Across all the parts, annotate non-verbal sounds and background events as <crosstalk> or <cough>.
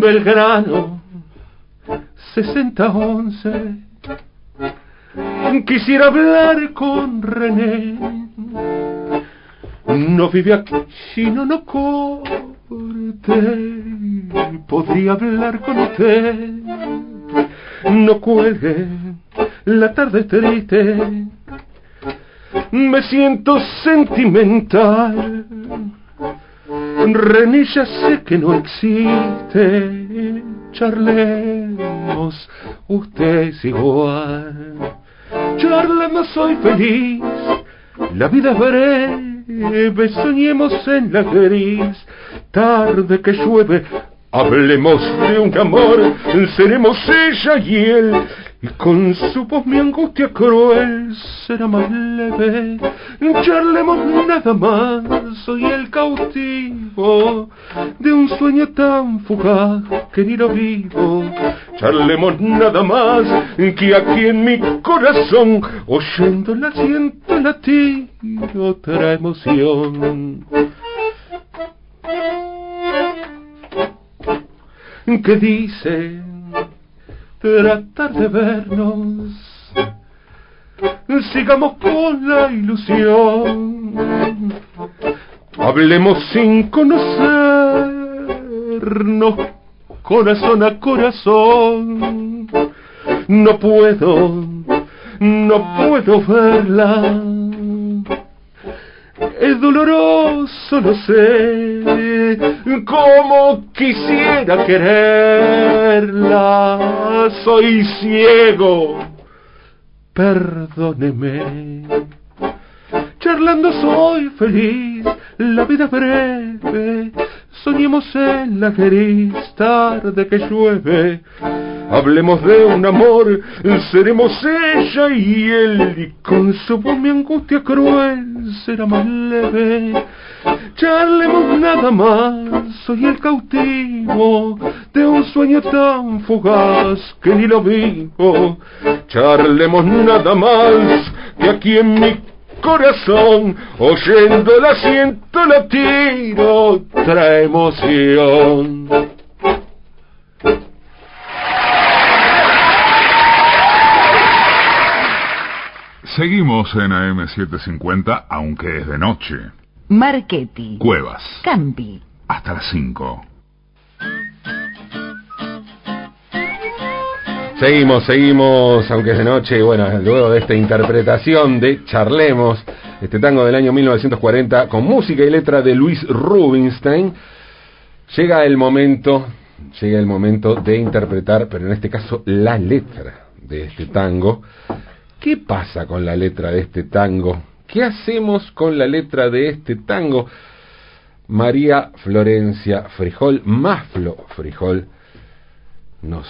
Belgrano 6011 Quisiera hablar con René. No vive aquí, no, no corte Podría hablar con usted. No cuelgue La tarde triste. Me siento sentimental René ya sé que no existe, charlemos, usted es igual. Charlemos soy feliz, la vida es breve, soñemos en la gris, tarde que llueve, hablemos de un amor, seremos ella y él, con su voz mi angustia cruel será más leve. Charlemos nada más, soy el cautivo de un sueño tan fugaz que ni vivo. Charlemos nada más que aquí en mi corazón, oyéndola siento latir otra emoción. ¿Qué dice? Tratar de vernos. Sigamos con la ilusión. Hablemos sin conocernos, corazón a corazón. No puedo, no puedo verla es doloroso, lo sé, como quisiera quererla, soy ciego, perdóneme. Charlando soy feliz, la vida breve, soñemos en la gris. Tarde que llueve Hablemos de un amor, seremos ella y él, y con su voz mi angustia cruel será más leve. Charlemos nada más, soy el cautivo de un sueño tan fugaz que ni lo vivo. Charlemos nada más, que aquí en mi corazón, oyendo la siento latir otra emoción. Seguimos en AM750, aunque es de noche. Marchetti. Cuevas. Campi. Hasta las 5. Seguimos, seguimos, aunque es de noche, y bueno, luego de esta interpretación de Charlemos, este tango del año 1940, con música y letra de Luis Rubinstein, llega el momento, llega el momento de interpretar, pero en este caso la letra de este tango, ¿Qué pasa con la letra de este tango? ¿Qué hacemos con la letra de este tango? María Florencia Frijol, Maflo Frijol, nos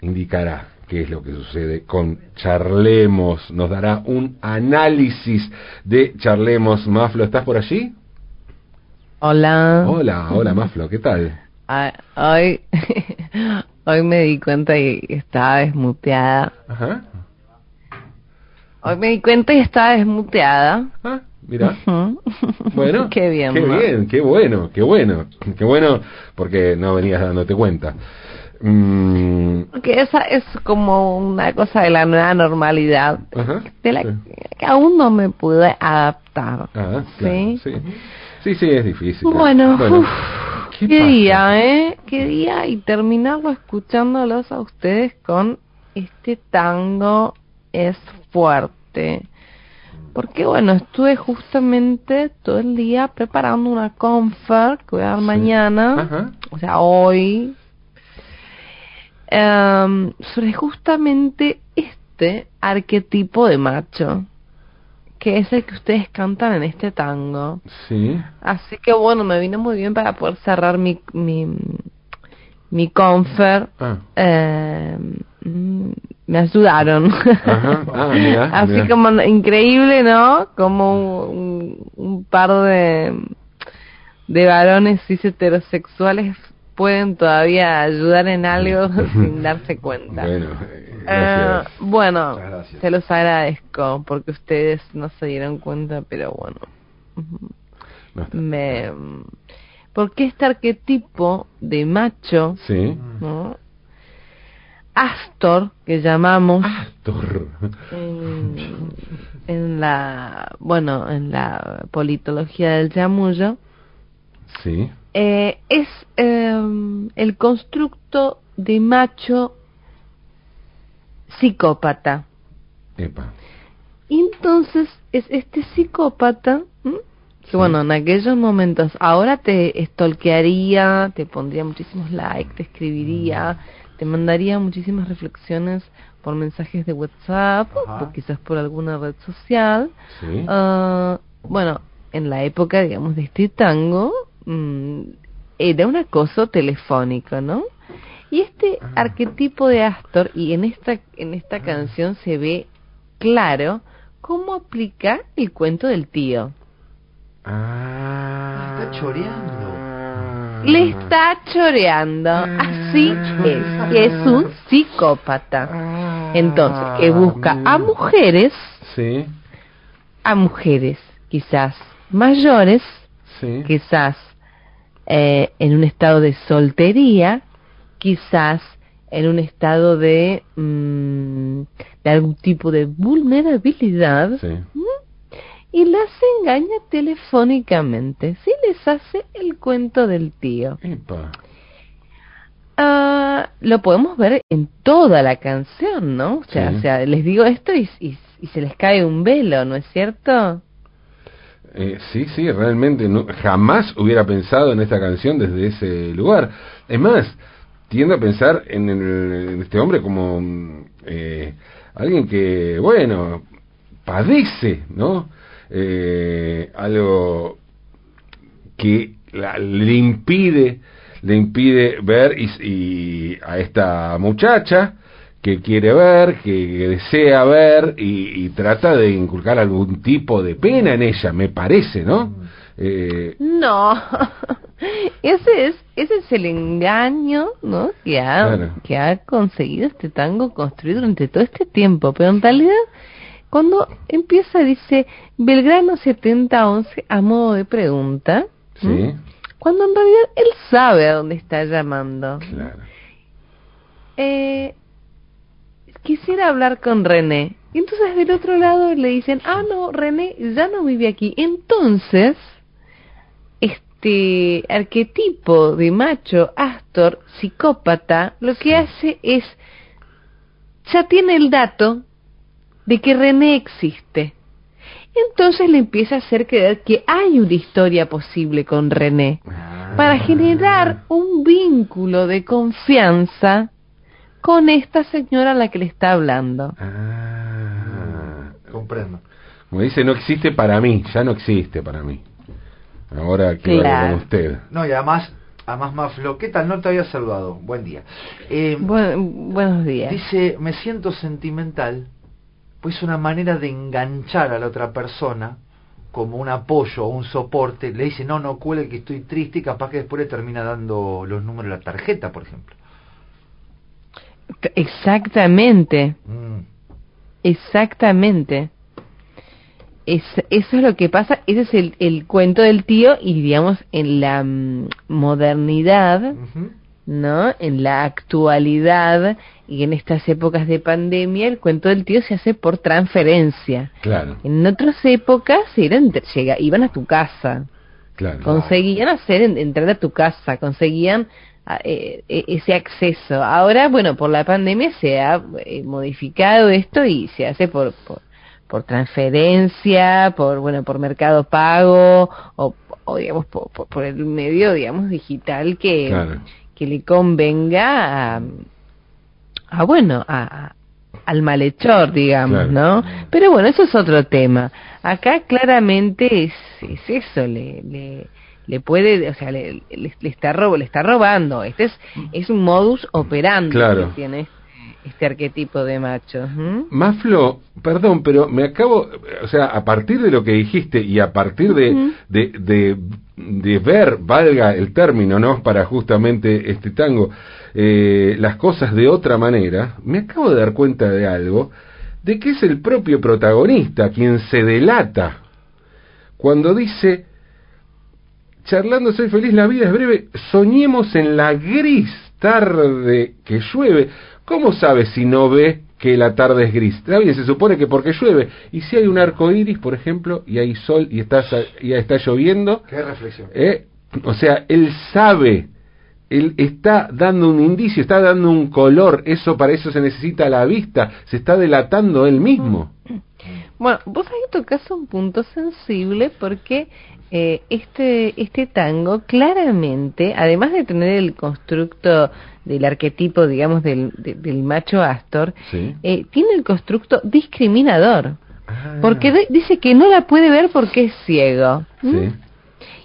indicará qué es lo que sucede con Charlemos, nos dará un análisis de Charlemos. Maflo, ¿estás por allí? Hola. Hola, hola Maflo, ¿qué tal? Hoy, <laughs> hoy me di cuenta que estaba desmuteada. Ajá. Hoy me di cuenta y estaba desmuteada. Ah, mira. <laughs> Bueno. qué bien. Qué bien, qué bueno, qué bueno. Qué bueno porque no venías dándote cuenta. Mm. Que esa es como una cosa de la nueva normalidad, de la que aún no me pude adaptar. Ah, ¿sí? sí. Sí, sí, es difícil. Bueno, ¿qué, día, ¿eh? Qué día y terminarlo escuchándolos a ustedes con este tango es fuerte. Porque bueno, estuve justamente todo el día preparando una confer que voy a dar mañana, o sea, hoy, em, sobre justamente este arquetipo de macho, que es el que ustedes cantan en este tango. Sí. Así que bueno, me vino muy bien para poder cerrar mi, mi, mi confer. Ah. Em, me ayudaron. Ah, <laughs> Así como increíble, ¿no? Como un, par de, de varones cis heterosexuales pueden todavía ayudar en algo <laughs> <laughs> sin darse cuenta. Bueno, eh, bueno se los agradezco porque ustedes no se dieron cuenta, pero bueno. me porque este arquetipo de macho, sí. ¿no? Astor, que llamamos Astor. En, la, bueno, en la politología del chamullo, sí. Eh, es em, el constructo de macho psicópata. Epa. Entonces, es este psicópata que bueno, en aquellos momentos, ahora te estolquearía, te pondría muchísimos likes, te escribiría, mm. te mandaría muchísimas reflexiones por mensajes de WhatsApp o quizás por alguna red social. Ah, bueno, en la época, digamos, de este tango, mm, era un acoso telefónico, ¿no? Y este ah. arquetipo de Astor, y en esta, en esta ah. canción se ve claro cómo aplica el cuento del tío. Ah, está choreando. Le está choreando. Así es, que es un psicópata. Entonces, que busca a mujeres, sí. a mujeres quizás mayores, sí. quizás eh, en un estado de soltería, quizás en un estado de, mm, de algún tipo de vulnerabilidad. Sí y las engaña telefónicamente. Sí les hace el cuento del tío. Ah, lo podemos ver en toda la canción, ¿no? O sea, o sea les digo esto y, y, se les cae un velo, ¿no es cierto? Eh, sí, sí, realmente no, jamás hubiera pensado en esta canción desde ese lugar. Es más, tiendo a pensar en, en este hombre como eh, alguien que, bueno, padece, ¿no? Eh, algo que le impide le impide ver y, a esta muchacha que quiere ver, que, desea ver y, trata de inculcar algún tipo de pena en ella, me parece, ¿no? Eh, no, <laughs> ese es ese es el engaño, ¿no? Que ha que ha conseguido este tango construir durante todo este tiempo, pero en realidad cuando empieza, dice Belgrano 7011 a modo de pregunta. Sí. Cuando en realidad él sabe a dónde está llamando. Claro. Eh, quisiera hablar con René. Y entonces del otro lado le dicen, ah, no, René ya no vive aquí. Entonces, este arquetipo de macho, Astor, psicópata, lo que hace es, ya tiene el dato de que René existe. Entonces le empieza a hacer creer que hay una historia posible con René, para generar un vínculo de confianza con esta señora a la que le está hablando. Ah, comprendo. Como dice, no existe para mí, ya no existe para mí. Ahora que con usted. No, y además, además Maflo, ¿qué tal? No te había saludado. Buen día. Eh, buenos días. Dice, me siento sentimental pues una manera de enganchar a la otra persona como un apoyo o un soporte, le dice, no, no cuele que estoy triste y capaz que después le termina dando los números de la tarjeta, por ejemplo. Exactamente. Mm. Exactamente. Es, eso es lo que pasa, ese es el, el cuento del tío y digamos en la mm, modernidad, ¿no? En la actualidad y en estas épocas de pandemia el cuento del tío se hace por transferencia. Claro. En otras épocas eran, llega, iban a tu casa. Claro. Conseguían hacer entrar a tu casa, conseguían ah, eh, e, ese acceso. Ahora, bueno, por la pandemia se ha eh, modificado esto y se hace por, por, por, transferencia, por bueno, por mercado pago o, o digamos por, por, el medio digamos digital que que le convenga a, a bueno, a, al malhechor, digamos, ¿no? Pero bueno, eso es otro tema. Acá claramente es, es eso, le, le, le puede, o sea, le, le, está robo, le está robando. Este es, es un modus operandi que tiene este arquetipo de macho. Maflo, perdón, pero me acabo, o sea, a partir de lo que dijiste y a partir de, de, de, ver, valga el término, ¿no? Para justamente este tango, eh, las cosas de otra manera, me acabo de dar cuenta de algo, de que es el propio protagonista quien se delata cuando dice charlando soy feliz, la vida es breve, soñemos en la gris tarde que llueve. ¿Cómo sabe si no ve que la tarde es gris? Está bien, se supone que porque llueve. Y si hay un arco iris, por ejemplo, y hay sol y está, y está lloviendo. Qué reflexión. ¿eh? O sea, él sabe él está dando un indicio, está dando un color, eso para eso se necesita la vista, se está delatando él mismo. Bueno, vos ahí tocas un punto sensible porque eh, este, este tango claramente, además de tener el constructo del arquetipo, digamos, del, del macho Astor, eh, tiene el constructo discriminador. Ah. Porque dice que no la puede ver porque es ciego.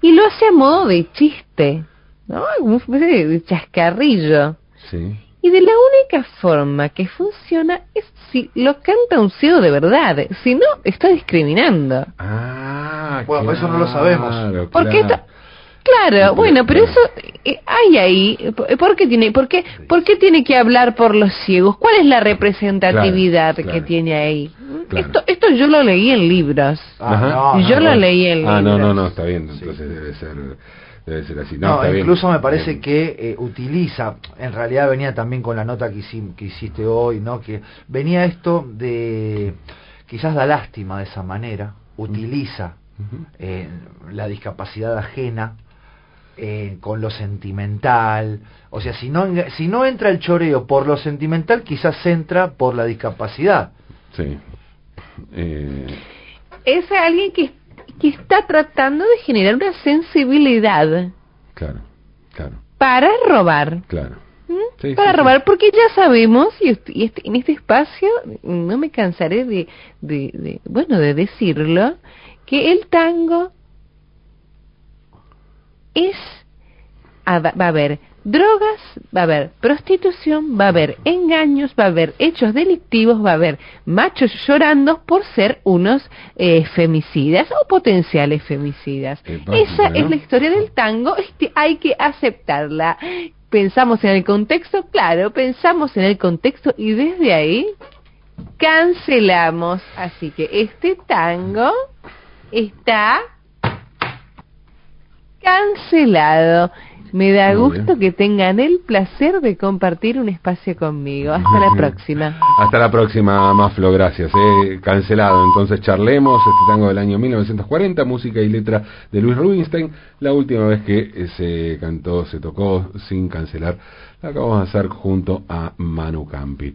Y lo hace a modo de chiste. ¿no? Como de chascarrillo. Sí. Y de la única forma que funciona es si lo canta un ciego de verdad. Si no, está discriminando. Ah, bueno, eso no lo sabemos. Porque está, Claro, bueno, pero eso eh, hay ahí. ¿Por qué tiene, por qué, por qué tiene que hablar por los ciegos? ¿Cuál es la representatividad que tiene ahí? Esto, esto yo lo leí en libros. Ah, yo lo leí en libros. Ah, no, no, no, está bien. Entonces debe ser debe ser así. No, incluso me parece que eh, utiliza, en realidad venía también con la nota que, que hiciste hoy, ¿no? Que venía esto de, quizás da lástima de esa manera, utiliza eh, la discapacidad ajena eh, con lo sentimental, o sea, si no, si no entra el choreo por lo sentimental, quizás entra por la discapacidad. Sí. Es alguien que que está tratando de generar una sensibilidad. Claro, claro. Para robar. Claro. ¿Mm? para robar, porque ya sabemos, y, este, en este espacio no me cansaré de, de, bueno, de decirlo, que el tango es, va a haber drogas, va a haber prostitución, va a haber engaños, va a haber hechos delictivos, va a haber machos llorando por ser unos eh, femicidas o potenciales femicidas. Esa es la historia del tango, este, hay que aceptarla. Pensamos en el contexto, claro, pensamos en el contexto y desde ahí cancelamos. Así que este tango está cancelado. Me da gusto que tengan el placer de compartir un espacio conmigo. Hasta la <laughs> próxima. Hasta la próxima, Maflo, gracias. Eh. Cancelado. Entonces charlemos este tango del año 1940, música y letra de Luis Rubinstein. La última vez que eh, se cantó, se tocó sin cancelar, la acabamos de hacer junto a Manu Campi.